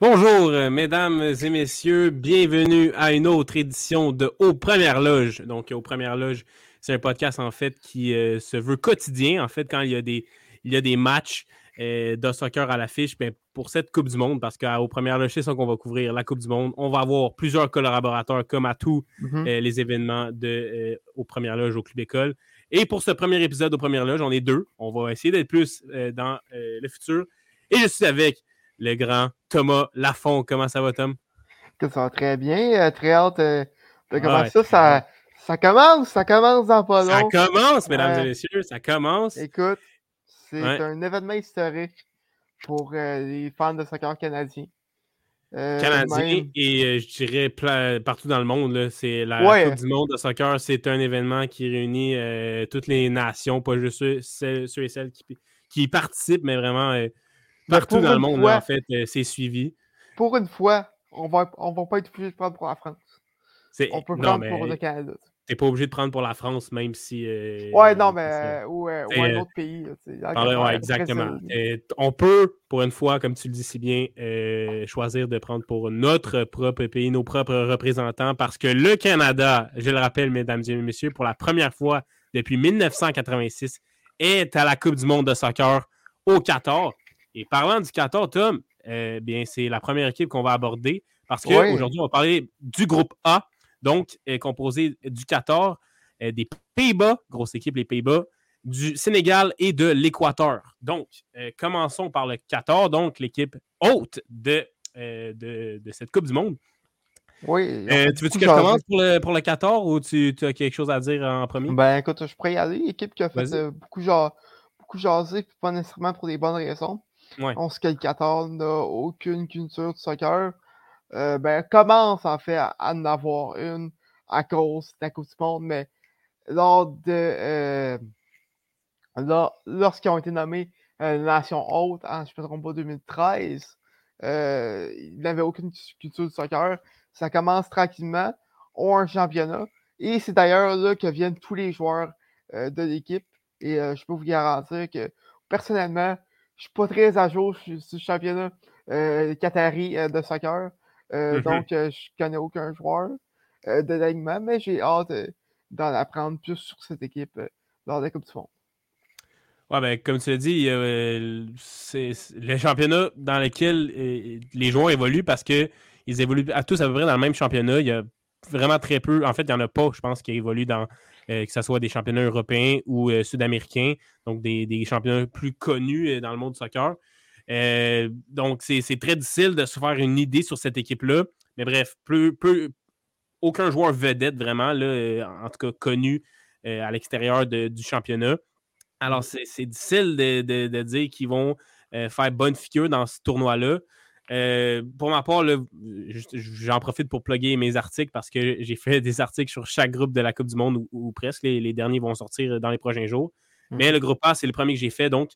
Bonjour, mesdames et messieurs, bienvenue à une autre édition de Aux Premières Loges. Donc, Aux Premières Loges, c'est un podcast en fait qui euh, se veut quotidien. En fait, quand il y a des, il y a des matchs euh, de soccer à l'affiche, ben, pour cette Coupe du Monde, parce qu'aux Premières Loges, c'est ça qu'on va couvrir, la Coupe du Monde. On va avoir plusieurs collaborateurs comme à tous Mhm. les événements de, aux Premières Loges au Club École. Et pour ce premier épisode aux Premières Loges, on est deux. On va essayer d'être plus dans le futur. Et je suis avec le grand Thomas Lafont. Comment ça va, Tom? Ça va très bien. euh, très hâte euh, de Ouais, commencer Ça, ça commence, ça commence dans pas Ça commence, mesdames et messieurs, ça commence. Écoute, c'est Ouais. un événement historique pour euh, les fans de soccer canadiens. Euh, Canadien même- et euh, je dirais pla- partout dans le monde. C'est la Ouais. Coupe du monde de soccer. C'est un événement qui réunit euh, toutes les nations, pas juste ceux, et celles qui, qui y participent, mais vraiment euh, Mais partout dans le monde. fois- là, en fait, euh, c'est suivi. Pour une fois, on va, on va pas être obligé de prendre pour la France. On peut non, prendre mais pour le Canada. T'es pas obligé de prendre pour la France, même si. euh, Ouais, non, mais ou, euh, un euh, autre pays. là, ouais, exactement. Euh, on peut, pour une fois, comme tu le dis si bien, euh, choisir de prendre pour notre propre pays, nos propres représentants, parce que le Canada, je le rappelle, mesdames et messieurs, pour la première fois depuis 1986, est à la Coupe du monde de soccer au Qatar. Et parlant du Qatar, Tom, bien, c'est la première équipe qu'on va aborder, parce qu'aujourd'hui, on va parler du groupe A, donc composé du Qatar, euh, des Pays-Bas, grosse équipe, les Pays-Bas, du Sénégal et de l'Équateur. Donc, euh, commençons par le Qatar, donc l'équipe haute de, euh, de, de cette Coupe du Monde. Oui. Euh, tu veux-tu que je commence pour le, pour le Qatar ou tu, tu as quelque chose à dire en premier? Ben écoute, je pourrais y aller. Équipe qui a fait euh, beaucoup, ja- beaucoup jaser, puis pas nécessairement pour des bonnes raisons. Ouais. On sait que le Qatar n'a aucune culture de soccer. Euh, ben, commence en fait à, en avoir une à cause de la Coupe du Monde, mais lors de. euh, lors- Lorsqu'ils ont été nommés euh, Nation haute, en, je ne me trompe pas, 2013, euh, ils n'avaient aucune cu- culture de soccer. Ça commence tranquillement, ont un championnat. Et c'est d'ailleurs là que viennent tous les joueurs euh, de l'équipe. Et je peux vous garantir que personnellement, je suis pas très à jour sur le championnat euh, qatari de soccer. Euh, Mhm. Donc, euh, je connais aucun joueur euh, de l'alignement, mais j'ai hâte d'en apprendre plus sur cette équipe lors de la Coupe du Monde. Ouais, ben, comme tu l'as dit, euh, c'est le championnat dans lequel euh, les joueurs évoluent parce qu'ils évoluent à tous à peu près dans le même championnat. Il y a vraiment très peu. En fait, il n'y en a pas, je pense, qui évoluent dans euh, que ce soit des championnats européens ou sud-américains, donc des, des championnats plus connus dans le monde du soccer. Euh, donc, c'est très difficile de se faire une idée sur cette équipe-là. Mais bref, peu, peu- aucun joueur vedette vraiment, là, euh, en tout cas connu euh, à l'extérieur du championnat. Alors, c'est difficile de, de- de dire qu'ils vont euh, faire bonne figure dans ce tournoi-là. Euh, pour ma part, j'en profite pour plugger mes articles parce que j'ai fait des articles sur chaque groupe de la Coupe du Monde ou, ou presque. Les, les derniers vont sortir dans les prochains jours. Mais le groupe A, c'est le premier que j'ai fait, donc.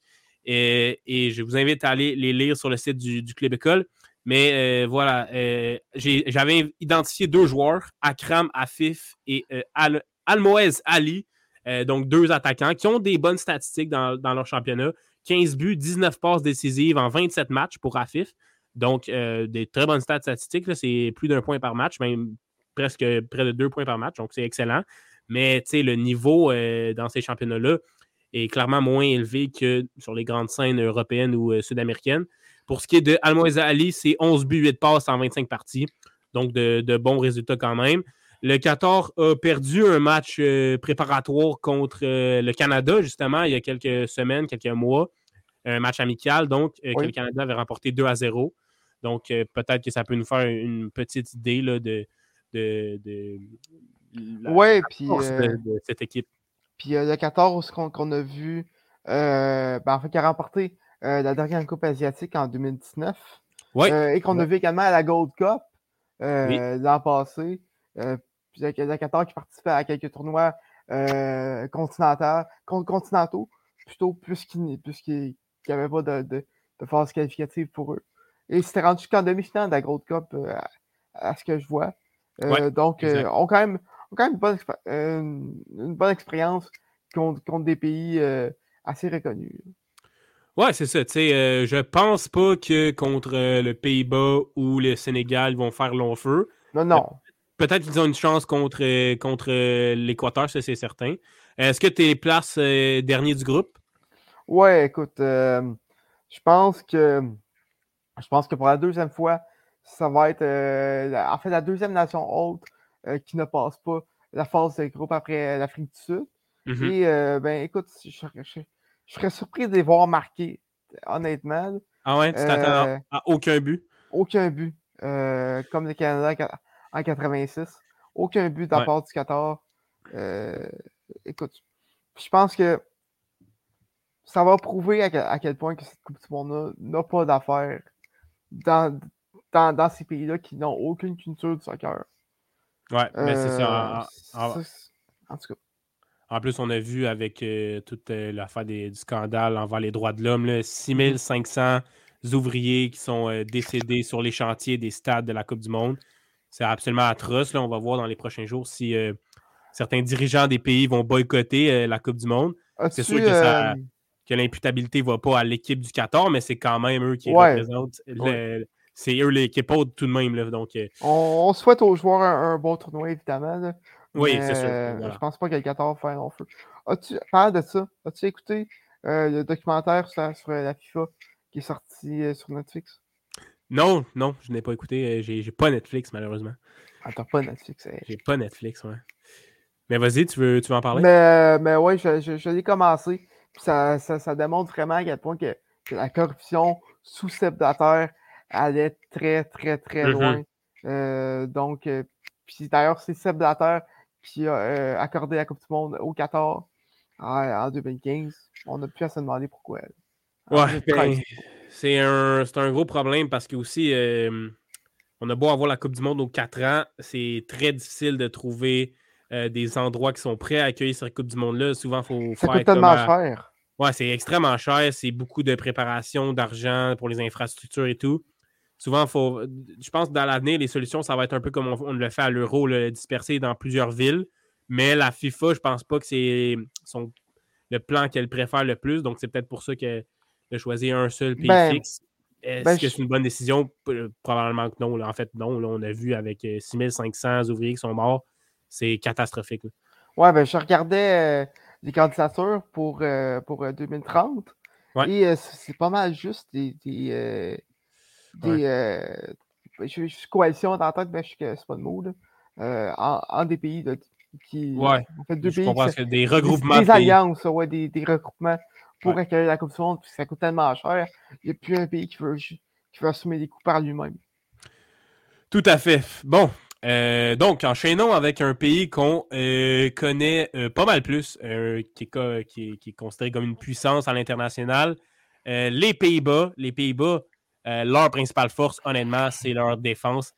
Et, et je vous invite à aller les lire sur le site du, Club École. Mais euh, voilà, euh, j'avais identifié deux joueurs, Akram Afif et euh, Al Almoez Ali, euh, donc deux attaquants qui ont des bonnes statistiques dans, leur championnat. 15 buts, 19 passes décisives en 27 matchs pour Afif. Donc, euh, des très bonnes stats statistiques. C'est plus d'un point par match, même presque près de deux points par match. Donc, c'est excellent. Mais tu sais, le niveau euh, dans ces championnats-là est clairement moins élevé que sur les grandes scènes européennes ou euh, sud-américaines. Pour ce qui est de Almoeza Ali, c'est 11 buts, 8 passes en 25 parties. Donc, de, de bons résultats quand même. Le Qatar a perdu un match euh, préparatoire contre euh, le Canada, justement, il y a quelques semaines, quelques mois. Un match amical, donc, euh, que le Canada avait remporté 2 à 0. Donc, peut-être que ça peut nous faire une petite idée là, de, de, de la Ouais, puis de cette équipe. Puis, euh, le 14 qu'on qu'on a vu, euh, ben, en fait, qui a remporté euh, la dernière Coupe asiatique en 2019. Oui, euh, et qu'on a vu également à la Gold Cup euh, Oui. l'an passé. Euh, puis le, le 14 qui participait à quelques tournois continentaux, plutôt puisqu'il n'y avait pas de, de, de, phase qualificative pour eux. Et c'était rendu jusqu'en demi-finale de la Gold Cup, à, ce que je vois. donc, on quand même, quand même une, bonne, une bonne expérience contre, contre, des pays assez reconnus. Ouais, c'est ça. sais, euh, je pense pas que contre euh, le Pays-Bas ou le Sénégal, ils vont faire long feu. Non, non. Peut-être qu'ils ont une chance contre, euh, contre l'Équateur, ça c'est certain. Est-ce que tu es place dernier du groupe? Ouais, écoute, je pense que je pense que pour la deuxième fois, ça va être en fait la deuxième nation haute qui ne passe pas la phase de groupe après l'Afrique du Sud. Mm-hmm. Et ben écoute, je, je, je serais surpris de les voir marquer, honnêtement. Ah ouais, tu t'attends euh, à aucun but? Aucun but. Euh, comme le Canada en 86. Aucun but de la part du Qatar. Euh, écoute, je pense que ça va prouver à quel, point que cette Coupe du Monde n'a pas d'affaires dans, dans, ces pays-là qui n'ont aucune culture du soccer. Ouais, mais c'est ça. en, tout cas. En plus, on a vu avec euh, toute euh, l'affaire du scandale envers les droits de l'homme, 6500 mhm. ouvriers qui sont euh, décédés sur les chantiers des stades de la Coupe du Monde. C'est absolument atroce. Là. On va voir dans les prochains jours si certains dirigeants des pays vont boycotter la Coupe du Monde. C'est sûr que, l'imputabilité ne va pas à l'équipe du 14, mais c'est quand même eux qui représentent. C'est eux l'équipe haute tout de même. Là, donc, on, souhaite aux joueurs un, bon tournoi, évidemment. Oui, c'est sûr. Je pense pas que le 14 faire long feu. As-tu, parles de ça, as-tu écouté euh, le documentaire sur, la FIFA qui est sorti euh, sur Netflix? Non, non, je n'ai pas écouté. Euh, j'ai, j'ai pas Netflix, malheureusement. Ah, t'as pas Netflix. Hein. J'ai pas Netflix, ouais. Mais vas-y, tu veux, tu veux en parler? Mais, mais ouais, je, je, l'ai commencé. ça, ça, ça, démontre vraiment à quel point que, la corruption sous Terre allait très, très, très mm-hmm. loin. donc, puis d'ailleurs, c'est Seb Terre qui a euh, accordé la Coupe du Monde au Qatar en, 2015. On a pu à se demander pourquoi. Ouais, ben, c'est un, un, gros problème parce que aussi, euh, on a beau avoir la Coupe du Monde aux 4 ans, c'est très difficile de trouver euh, des endroits qui sont prêts à accueillir cette Coupe du Monde-là. Souvent, il faut Ça faire. Coûte tellement cher. Ouais, c'est extrêmement cher. C'est beaucoup de préparation, d'argent pour les infrastructures et tout souvent, faut, je pense que dans l'avenir, les solutions, ça va être un peu comme on, le fait à l'Euro, dispersé dans plusieurs villes. Mais la FIFA, je pense pas que c'est le plan qu'elle préfère le plus. Donc, c'est peut-être pour ça qu'elle a choisi un seul pays ben, fixe. Est-ce ben, que c'est une bonne décision? Probablement que non. En fait, non. on a vu avec 6500 euh, ouvriers qui sont morts. C'est catastrophique. Ouais, ben, je regardais euh, les candidatures pour, euh, pour 2030. Et c'est pas mal juste des, des euh, je, suis coalition dans la tête, mais je sais c'est pas le mot, là, euh, en, des pays qui. Ouais. En fait, deux je pays. Comprends, que des regroupements. Des, alliances, ouais, des, des, regroupements pour accueillir la Coupe du Monde, puis ça coûte tellement cher. Il n'y a plus un pays qui veut, qui veut assumer les coûts par lui-même. Tout à fait. Bon, euh, donc, enchaînons avec un pays qu'on euh, connaît euh, pas mal plus, qui est, qui, est, qui, est, considéré comme une puissance à l'international. les Pays-Bas. Les Pays-Bas, euh, leur principale force, honnêtement, c'est leur défense.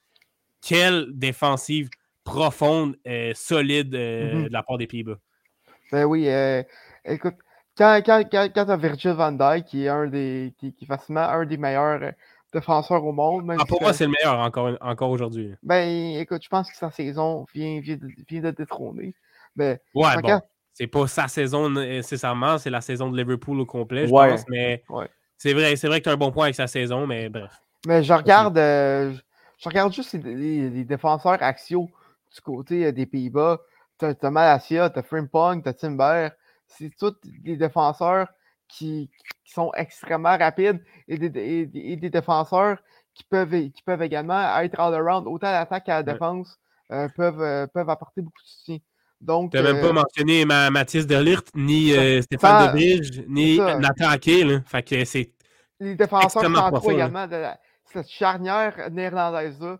Quelle défensive profonde, et solide euh, mm-hmm. de la part des Pays-Bas. Ben oui, euh, écoute, quand, quand, quand, quand tu as Virgil van Dijk, qui est un des, qui, qui est facilement un des meilleurs défenseurs au monde. ah, pour moi, c'est le meilleur encore, encore aujourd'hui. Ben, écoute, je pense que sa saison vient, vient, vient de détrôner. Ben, ouais, bon. C'est pas sa saison nécessairement, c'est la saison de Liverpool au complet, je pense, mais c'est vrai, c'est vrai que tu as un bon point avec sa saison, mais bref. Mais je regarde, euh, je regarde juste les, défenseurs axiaux du côté euh, des Pays-Bas. Tu as, Malasia, tu as Frimpong, tu as Timber. C'est tous des défenseurs qui, sont extrêmement rapides et des, défenseurs qui peuvent, qui peuvent également être all-around, autant à l'attaque qu'à la défense, euh, peuvent, peuvent apporter beaucoup de soutien. Donc, n'as même pas mentionné Mathis Delirte, ni Stéphane Debridge, ni Nathan Ake. Fait que c'est les défenseurs centraux également de cette charnière néerlandaise-là.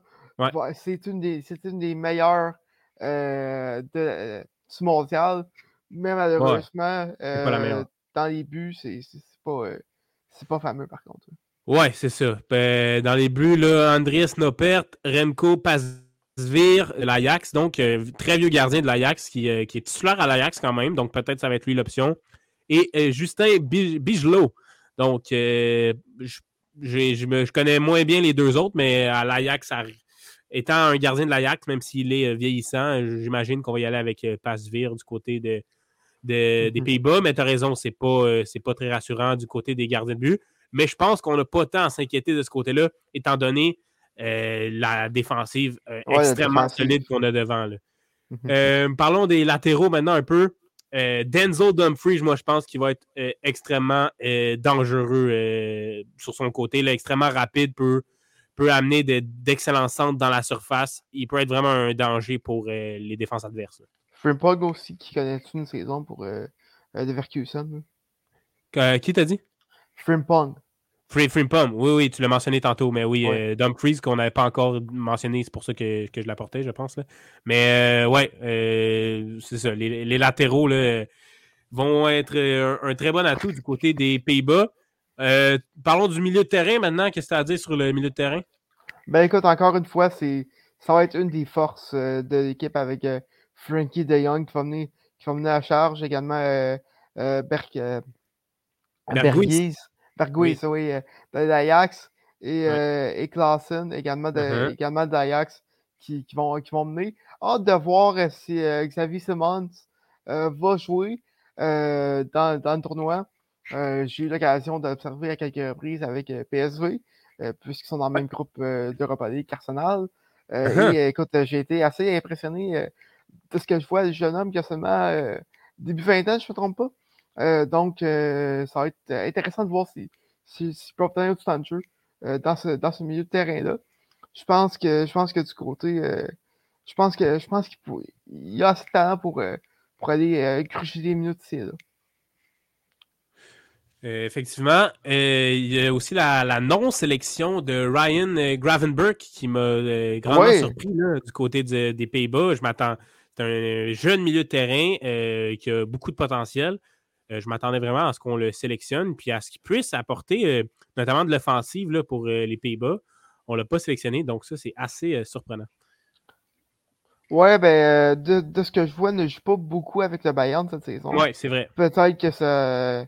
C'est une, des, une des meilleures euh, de, euh, du mondial. Mais malheureusement, euh, dans les buts, c'est pas, pas fameux par contre. Ouais, c'est ça. Ben, dans les buts, là, Andries Nopert, Remco Paz Pasvir de l'Ajax, donc très vieux gardien de l'Ajax qui, qui, est titulaire à l'Ajax quand même, donc peut-être ça va être lui l'option. Et Justin Bigelot, donc je, je, connais moins bien les deux autres, mais à l'Ajax, étant un gardien de l'Ajax, même s'il est vieillissant, j'imagine qu'on va y aller avec Pasvir du côté de, des mm-hmm. Pays-Bas, mais tu as raison, c'est pas, pas très rassurant du côté des gardiens de but. Mais je pense qu'on n'a pas tant à s'inquiéter de ce côté-là, étant donné euh, la défensive euh, extrêmement solide qu'on a devant. Là. Mhm. Euh, parlons des latéraux maintenant un peu. Denzel Dumfries, moi, je pense qu'il va être extrêmement dangereux sur son côté. Là, extrêmement rapide, peut, peut amener d'excellents centres dans la surface. Il peut être vraiment un danger pour les défenses adverses. Frimpong aussi, qui connaît une saison pour Leverkusen. qui t'a dit? Frimpong. Frimpong, oui, oui, tu l'as mentionné tantôt, mais oui, ouais. euh, qu'on n'avait pas encore mentionné, c'est pour ça que, je l'apportais, je pense. Là. Mais euh, ouais, euh, c'est ça. Les, latéraux là, vont être un, très bon atout du côté des Pays-Bas. parlons du milieu de terrain maintenant. Qu'est-ce que tu as à dire sur le milieu de terrain? Ben écoute, encore une fois, c'est ça va être une des forces de l'équipe avec Frankie de Jong qui va venir, qui va à charge, également Berk, Berguis, oui, euh, de l'Ajax et, euh, et également de, uh-huh. également l'Ajax qui, qui, vont, qui vont mener. Hâte de voir euh, si Xavier Simmons va jouer dans, dans, le tournoi. J'ai eu l'occasion d'observer à quelques reprises avec PSV, puisqu'ils sont dans le même groupe d'Europa League qu'Arsenal. Uh-huh. Et écoute, j'ai été assez impressionné de ce que je vois, le jeune homme qui a seulement début vingtaine, je ne me trompe pas. Euh, donc, euh, ça va être euh, intéressant de voir si, si, si peut obtenir du temps de jeu dans, ce, dans ce milieu de terrain-là. Je pense que je pense que du côté. je pense que je pense qu'il y a assez de talent pour, pour aller crucher des minutes ici là. effectivement. il y a aussi la, non-sélection de Ryan Gravenberg qui m'a grandement surpris du côté des Pays-Bas. Je m'attends. C'est un jeune milieu de terrain qui a beaucoup de potentiel. Euh, je m'attendais vraiment à ce qu'on le sélectionne, puis à ce qu'il puisse apporter euh, notamment de l'offensive pour euh, les Pays-Bas. On ne l'a pas sélectionné, donc ça, c'est assez surprenant. Ouais, ben, de, ce que je vois, ne joue pas beaucoup avec le Bayern cette saison. Ouais, c'est vrai. Peut-être que ça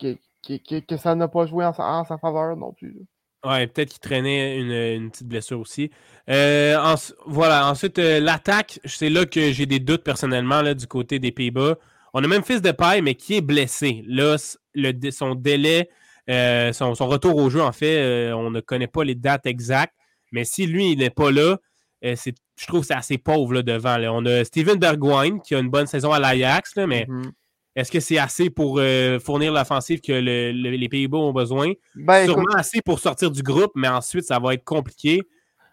que, ça n'a pas joué en sa, faveur non plus. Ouais, peut-être qu'il traînait une, petite blessure aussi. voilà, ensuite, l'attaque, c'est là que j'ai des doutes personnellement là, du côté des Pays-Bas. On a même Fils de paille, mais qui est blessé. Là, le, son délai, euh, son, retour au jeu, en fait, euh, on ne connaît pas les dates exactes. Mais si lui, il n'est pas là, euh, je trouve que c'est assez pauvre là, devant. On a Steven Bergwijn qui a une bonne saison à l'Ajax, mais mm-hmm. est-ce que c'est assez pour fournir l'offensive que les Pays-Bas ont besoin? Ben, Sûrement assez pour sortir du groupe, mais ensuite, ça va être compliqué.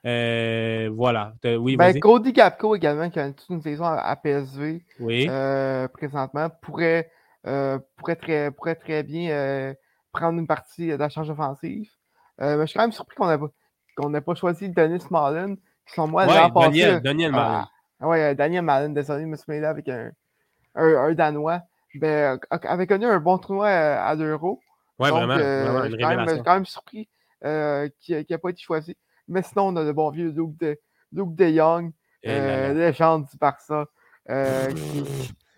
Euh, voilà. Oui, ben, Cody Gapco également, qui a toute une saison à, PSV euh, présentement, pourrait, euh, pourrait, très, pourrait très bien prendre une partie de la charge offensive. mais je suis quand même surpris qu'on n'ait pas, pas choisi Denis Malin, qui sont moi ouais, Daniel, Daniel Malin. Ah, ouais, Daniel Malin, désolé, je me suis là avec un, un, Danois. Ben, avait connu un bon tournoi à l'Euro. Ouais, vraiment. je suis quand, quand, même surpris qu'il n'ait pas été choisi. Mais sinon, on a le bon vieux Luke de, Luke de Young, euh, légende du Barça. Euh,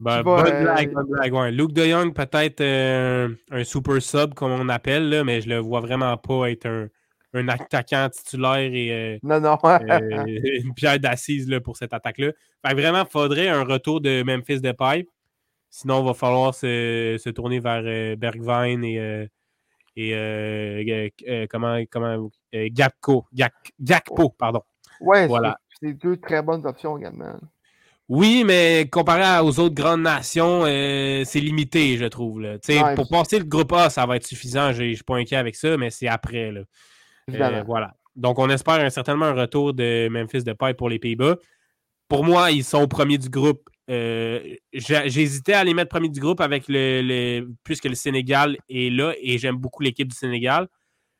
ben, bonne euh, blague, bonne blague. Luke de Young, peut-être un super sub, comme on appelle, là, mais je le vois vraiment pas être un, un attaquant titulaire et non, non. une pierre d'assise pour cette attaque-là. Vraiment, il faudrait un retour de Memphis Depay. Sinon, il va falloir se, se tourner vers Bergvine et et euh, euh, comment, comment euh, Gapco, Gakpo, pardon. Ouais, voilà. c'est deux très bonnes options également. Oui, mais comparé aux autres grandes nations, c'est limité, je trouve. Là. pour passer le groupe A, ça va être suffisant. Je ne suis pas inquiet avec ça, mais c'est après. Là. voilà. Donc, on espère certainement un retour de Memphis de paille pour les Pays-Bas. Pour moi, ils sont premiers du groupe euh, J'hésitais à les mettre premier du groupe avec le, puisque le Sénégal est là et j'aime beaucoup l'équipe du Sénégal.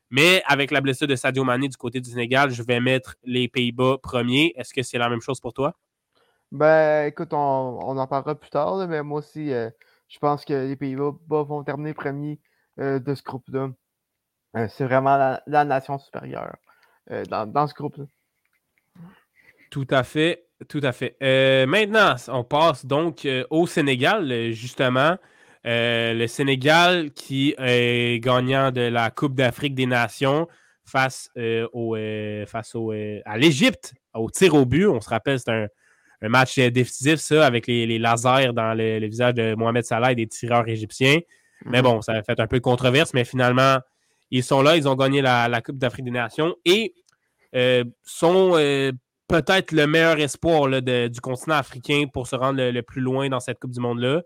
Mais avec la blessure de Sadio Mané du côté du Sénégal, je vais mettre les Pays-Bas premiers. Est-ce que c'est la même chose pour toi? Ben, écoute, on, en parlera plus tard, mais moi aussi, euh, je pense que les Pays-Bas vont terminer premiers euh, de ce groupe-là. c'est vraiment la, nation supérieure dans, dans, ce groupe-là. Tout à fait, tout à fait. Euh, maintenant, on passe donc euh, au Sénégal, justement. le Sénégal qui est gagnant de la Coupe d'Afrique des Nations face, au, face au, à l'Égypte, au tir au but. On se rappelle, c'est un, match décisif, ça, avec les, lasers dans le, visage de Mohamed Salah et des tireurs égyptiens. Mais mhm. bon, ça a fait un peu de controverse, mais finalement, ils sont là, ils ont gagné la, Coupe d'Afrique des Nations et euh, sont euh, peut-être le meilleur espoir du continent africain pour se rendre le, plus loin dans cette Coupe du Monde-là.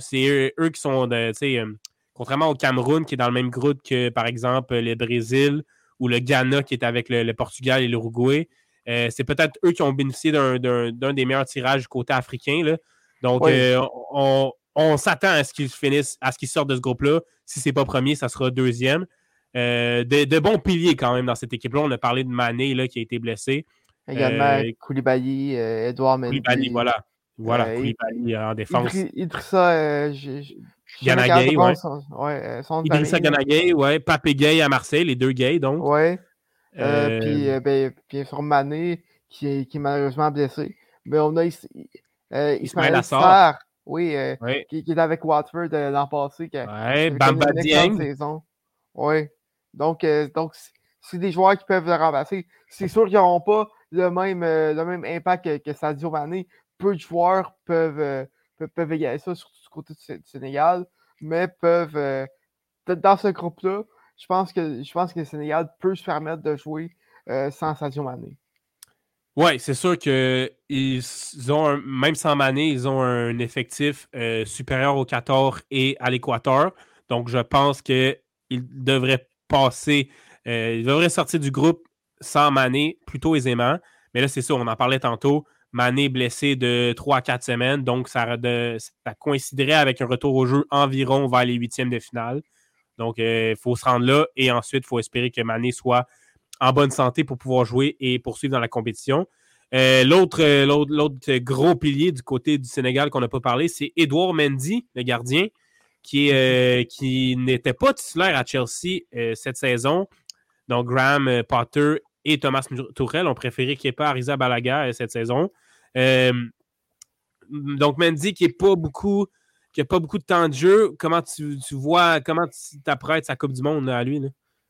C'est eux, qui sont, de, euh, contrairement au Cameroun, qui est dans le même groupe que, par exemple, le Brésil ou le Ghana, qui est avec le, Portugal et l'Uruguay. c'est peut-être eux qui ont bénéficié d'un des meilleurs tirages du côté africain. Là. Donc, on, on s'attend à ce qu'ils finissent, à ce qu'ils sortent de ce groupe-là. Si ce n'est pas premier, ça sera deuxième. Euh, de, bons piliers quand même dans cette équipe-là. On a parlé de Mané là, qui a été blessé. Également euh, Koulibaly, Edouard Mendy. Koulibaly, voilà. Voilà, euh, Koulibaly en défense. Idrissa Ganagay, ouais. ouais Idrissa Ganagay, ouais. Papé Gay à Marseille, les deux gays, donc. Ouais. Puis, ben, bien sûr, Mané, qui est, qui est malheureusement blessé. Mais on a Ismaël Assar oui, euh, Qui, qui, est avec Watford euh, l'an passé. Qui ouais, Bamba saison. Oui. Donc, euh, donc c'est des joueurs qui peuvent le remplacer. C'est sûr qu'ils n'auront pas le même, le même impact que, que Sadio Mané. Peu de joueurs peuvent, peuvent, peuvent, égaler ça, surtout du côté du, Sénégal, mais peuvent. dans ce groupe-là, je pense que je pense que le Sénégal peut se permettre de jouer sans Sadio Mané. Oui, c'est sûr qu'ils ont, même sans Mané, ils ont un effectif euh, supérieur au 14 et à l'Équateur. Donc, je pense qu'ils devraient passer, euh, ils devraient sortir du groupe sans Mané plutôt aisément. Mais là, c'est ça, on en parlait tantôt. Mané blessé de 3 à 4 semaines, donc ça, coïnciderait avec un retour au jeu environ vers les huitièmes de finale. Donc, euh, il faut se rendre là et ensuite, il faut espérer que Mané soit en bonne santé pour pouvoir jouer et poursuivre dans la compétition. Euh, euh, l'autre, gros pilier du côté du Sénégal qu'on n'a pas parlé, c'est Edouard Mendy, le gardien, euh, qui n'était pas titulaire à Chelsea cette saison. Donc, Graham Potter et Thomas Tourelle ont préféré Kepa Arrizabalaga cette saison. donc, Mendy qui n'a pas beaucoup qui pas beaucoup de temps de jeu, comment tu, vois, comment tu t'apprêtes sa Coupe du Monde à lui?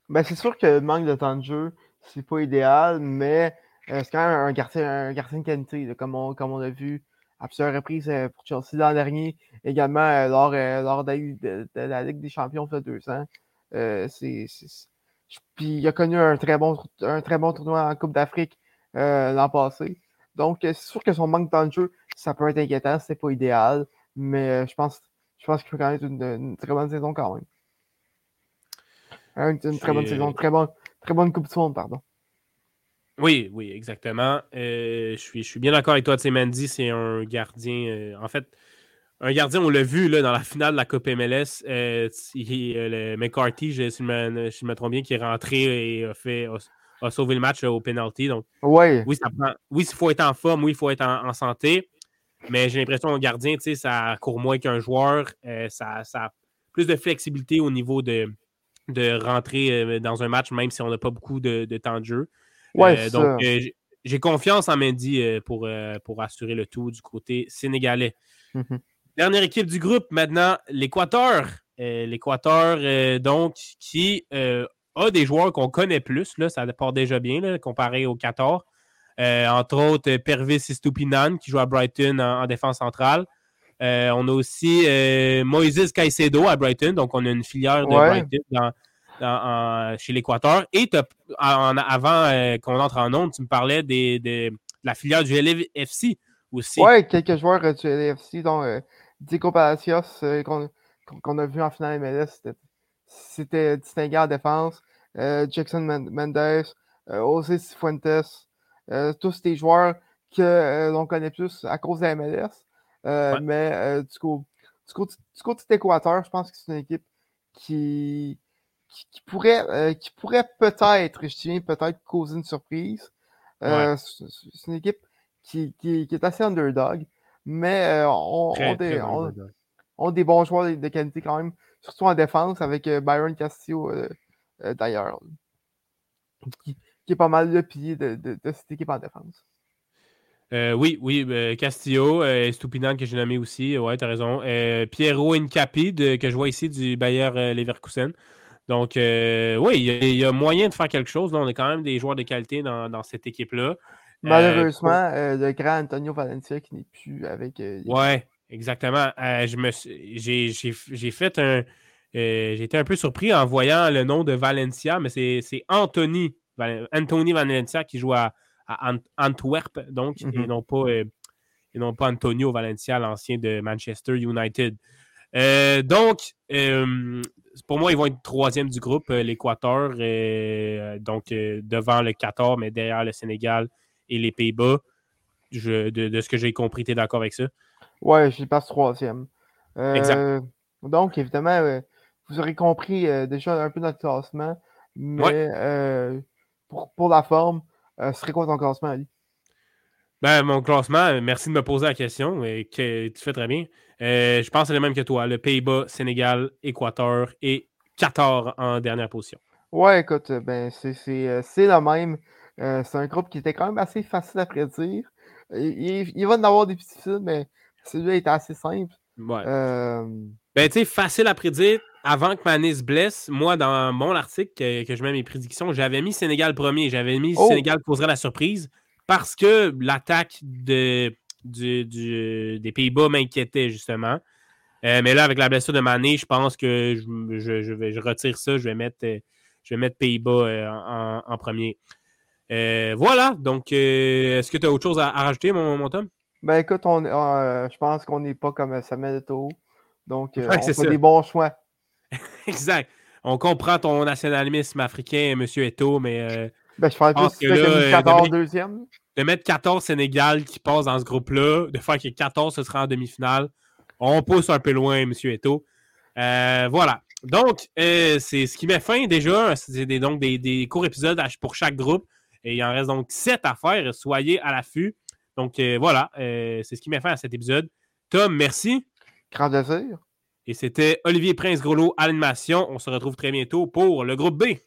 Ben, c'est sûr que le manque de temps de jeu, c'est pas idéal, mais euh, c'est quand même un gardien, un de qualité, comme, on, comme a vu à plusieurs reprises euh, pour Chelsea l'an dernier, également euh, lors, de, la Ligue des Champions deux ans. c'est, Puis il a connu un très bon, un très bon tournoi en Coupe d'Afrique l'an passé. Donc, c'est sûr que son manque de temps de jeu, ça peut être inquiétant, c'est pas idéal, mais je pense, je pense qu'il faut quand même une, une, très bonne saison quand même. Une, très bonne saison, très bonne, très bonne Coupe du Monde, pardon. Oui, oui, exactement. Euh, je, suis, je suis bien d'accord avec toi. Mandy, c'est un gardien. Euh, en fait, un gardien, on l'a vu là, dans la finale de la Coupe MLS. Euh, le McCarthy, je, si, je me, trompe bien, qui est rentré et a, fait, a, sauvé le match au penalty. Donc, oui, oui, il faut être en forme, oui, il faut être en, santé. Mais j'ai l'impression qu'un gardien, ça court moins qu'un joueur. Ça, ça, a plus de flexibilité au niveau de, de rentrer dans un match, même si on n'a pas beaucoup de, de temps de jeu. Ouais, euh, donc, euh, j'ai confiance en Mendy euh, pour, pour assurer le tout du côté sénégalais. Mhm. Dernière équipe du groupe, maintenant, l'Équateur. L'Équateur, donc, qui a des joueurs qu'on connaît plus. Là, ça part déjà bien comparé au 14. entre autres, Pervis Stupinan qui joue à Brighton en, défense centrale. on a aussi Moises Caicedo à Brighton, donc on a une filière de Brighton dans, chez l'Équateur. Et avant euh, qu'on entre en onde, tu me parlais de la filière du LFC aussi. Oui, quelques joueurs euh, du LFC, dont euh, Diego Palacios, qu'on a vu en finale MLS, c'était distingué en défense. Jackson Mendes, José Fuentes, tous des joueurs que l'on connaît plus à cause de la MLS. Mais du, coup, du, côté, du côté je pense que c'est une équipe qui, qui, pourrait, euh, qui pourrait peut-être, je tiens, peut-être causer une surprise. Euh, c'est une équipe qui, qui, qui, est assez underdog, mais euh, on, on, des, on, des, bons joueurs de, qualité quand même, surtout en défense avec Byron Castillo d'ailleurs, qui, qui, est pas mal le pilier de, de, cette équipe en défense. Euh, oui, oui, euh, Castillo, euh, Stupinan que j'ai nommé aussi, ouais, t'as raison. Euh, Piero Incapi que je vois ici du Bayer Leverkusen. Donc, oui, il y, a moyen de faire quelque chose. Là, on a quand même des joueurs de qualité dans, cette équipe-là. Malheureusement, le grand Antonio Valencia qui n'est plus avec. ouais, exactement. je me j'ai fait un. j'ai été un peu surpris en voyant le nom de Valencia, mais c'est Anthony, Anthony Valencia qui joue à, à Antwerp, donc, et, mm-hmm. non pas, euh, et non pas Antonio Valencia, l'ancien de Manchester United. Euh, donc, euh, pour moi, ils vont être troisième du groupe, l'Équateur, donc devant le Qatar, mais derrière le Sénégal et les Pays-Bas. De, ce que j'ai compris, tu es d'accord avec ça? Ouais, j'y passe troisième. exact. Donc, évidemment, vous aurez compris déjà un peu notre classement, mais pour, pour, la forme, euh, ce serait quoi ton classement, Ali? Ben, mon classement, merci de me poser la question, et que tu fais très bien. Euh, je pense que c'est le même que toi. Le Pays-Bas, Sénégal, Équateur et Qatar en dernière position. Ouais, écoute, ben, c'est euh, le même. C'est un groupe qui était quand même assez facile à prédire. Il, il va en avoir des difficiles, mais celui-là était assez simple. Ouais. Ben, tu sais, facile à prédire, avant que Manis blesse, moi, dans mon article que, je mets mes prédictions, j'avais mis Sénégal premier. J'avais mis oh! Sénégal causerait la surprise parce que l'attaque de, des Pays-Bas m'inquiétait, justement. Euh, mais là, avec la blessure de Mané, je pense que je, vais, je retire ça. Je vais mettre, euh, je vais mettre Pays-Bas euh, en, premier. Voilà. Donc, est-ce que tu as autre chose à, rajouter, mon, mon, Tom? Ben écoute, on, je pense qu'on n'est pas comme Samuel Eto'o. Donc, on fait des bons choix. exact. On comprend ton nationalisme africain, M. Eto, mais. Euh, ben, je pense que, là, 14 euh, deuxième. De mettre 14 Sénégal qui passe dans ce groupe-là, de faire que 14 ce sera en demi-finale, on pousse un peu loin, M. Eto. Euh, voilà. Donc, c'est ce qui met fin déjà. C'est des, donc des, courts épisodes pour chaque groupe. Et il en reste donc 7 à faire. Soyez à l'affût. Donc, voilà. c'est ce qui met fin à cet épisode. Tom, merci. Grand plaisir. Et c'était Olivier Prince-Groslo à l'animation. On se retrouve très bientôt pour le groupe B.